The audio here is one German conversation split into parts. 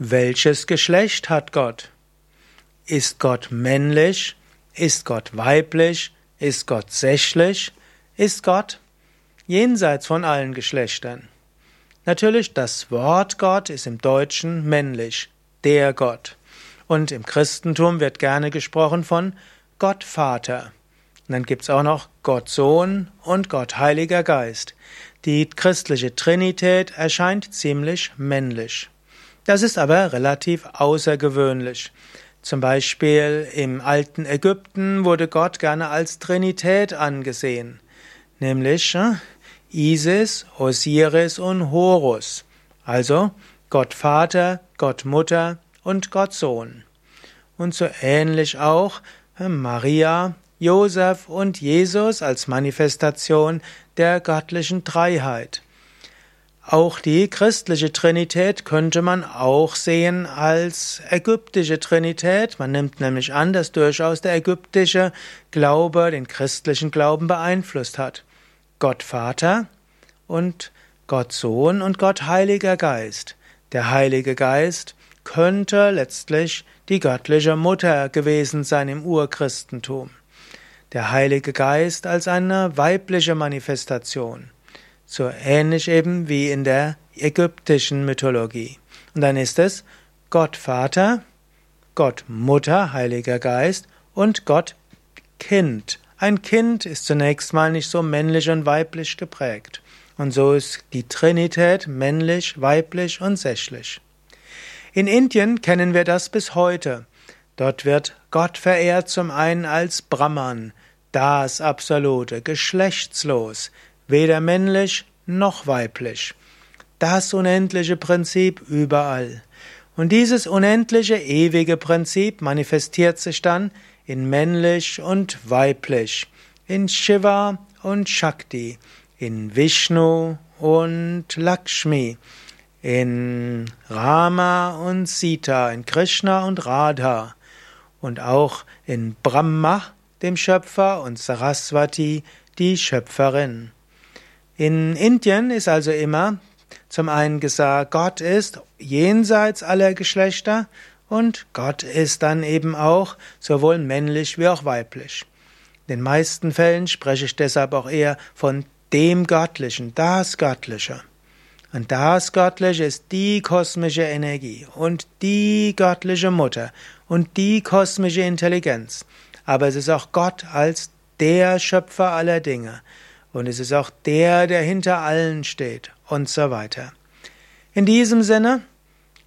Welches Geschlecht hat Gott? Ist Gott männlich? Ist Gott weiblich? Ist Gott sächlich? Ist Gott jenseits von allen Geschlechtern? Natürlich, das Wort Gott ist im Deutschen männlich, der Gott. Und im Christentum wird gerne gesprochen von Gott Vater. Und dann gibt's auch noch Gott Sohn und Gott Heiliger Geist. Die christliche Trinität erscheint ziemlich männlich. Das ist aber relativ außergewöhnlich. Zum Beispiel im alten Ägypten wurde Gott gerne als Trinität angesehen, nämlich äh, Isis, Osiris und Horus. Also Gott Vater, Gott Mutter und Gott Sohn. Und so ähnlich auch äh, Maria, Josef und Jesus als Manifestation der göttlichen Dreiheit. Auch die christliche Trinität könnte man auch sehen als ägyptische Trinität. Man nimmt nämlich an, dass durchaus der ägyptische Glaube den christlichen Glauben beeinflusst hat. Gott Vater und Gott Sohn und Gott Heiliger Geist. Der Heilige Geist könnte letztlich die göttliche Mutter gewesen sein im Urchristentum. Der Heilige Geist als eine weibliche Manifestation so ähnlich eben wie in der ägyptischen Mythologie. Und dann ist es Gott Vater, Gott Mutter, Heiliger Geist und Gott Kind. Ein Kind ist zunächst mal nicht so männlich und weiblich geprägt. Und so ist die Trinität männlich, weiblich und sächlich. In Indien kennen wir das bis heute. Dort wird Gott verehrt zum einen als Brahman, das Absolute, geschlechtslos, weder männlich noch weiblich. Das unendliche Prinzip überall. Und dieses unendliche, ewige Prinzip manifestiert sich dann in männlich und weiblich, in Shiva und Shakti, in Vishnu und Lakshmi, in Rama und Sita, in Krishna und Radha und auch in Brahma, dem Schöpfer, und Saraswati, die Schöpferin. In Indien ist also immer zum einen gesagt, Gott ist jenseits aller Geschlechter und Gott ist dann eben auch sowohl männlich wie auch weiblich. In den meisten Fällen spreche ich deshalb auch eher von dem Göttlichen, das Göttliche. Und das Göttliche ist die kosmische Energie und die göttliche Mutter und die kosmische Intelligenz. Aber es ist auch Gott als der Schöpfer aller Dinge und es ist auch der, der hinter allen steht und so weiter. In diesem Sinne,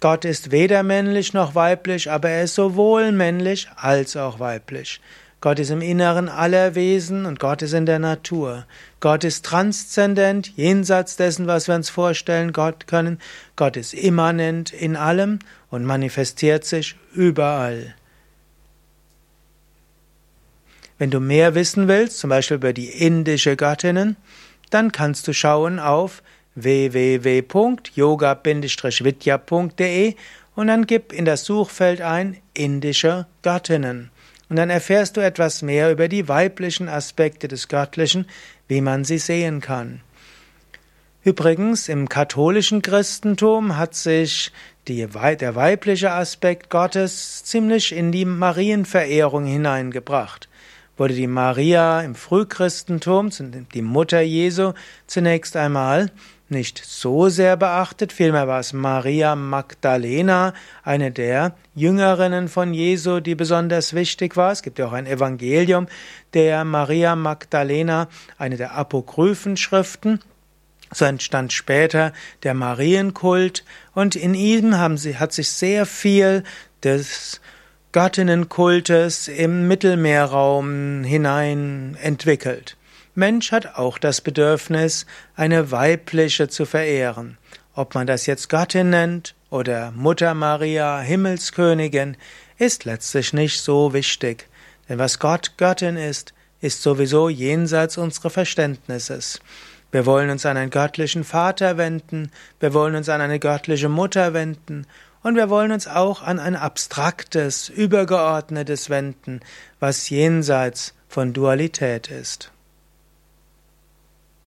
Gott ist weder männlich noch weiblich, aber er ist sowohl männlich als auch weiblich. Gott ist im Inneren aller Wesen und Gott ist in der Natur. Gott ist transzendent, jenseits dessen, was wir uns vorstellen Gott können. Gott ist immanent in allem und manifestiert sich überall. Wenn du mehr wissen willst, zum Beispiel über die indische Göttinnen, dann kannst du schauen auf www.yoga-vidya.de und dann gib in das Suchfeld ein indische Göttinnen. Und dann erfährst du etwas mehr über die weiblichen Aspekte des Göttlichen, wie man sie sehen kann. Übrigens, im katholischen Christentum hat sich die, der weibliche Aspekt Gottes ziemlich in die Marienverehrung hineingebracht wurde die Maria im Frühchristentum, die Mutter Jesu, zunächst einmal nicht so sehr beachtet, vielmehr war es Maria Magdalena, eine der Jüngerinnen von Jesu, die besonders wichtig war. Es gibt ja auch ein Evangelium der Maria Magdalena, eine der apokryphen Schriften. So entstand später der Marienkult und in ihm haben sie, hat sich sehr viel des Göttinnenkultes im Mittelmeerraum hinein entwickelt. Mensch hat auch das Bedürfnis, eine weibliche zu verehren. Ob man das jetzt Göttin nennt oder Mutter Maria, Himmelskönigin, ist letztlich nicht so wichtig. Denn was Gott Göttin ist, ist sowieso jenseits unseres Verständnisses. Wir wollen uns an einen göttlichen Vater wenden, wir wollen uns an eine göttliche Mutter wenden und wir wollen uns auch an ein abstraktes, übergeordnetes wenden, was jenseits von Dualität ist.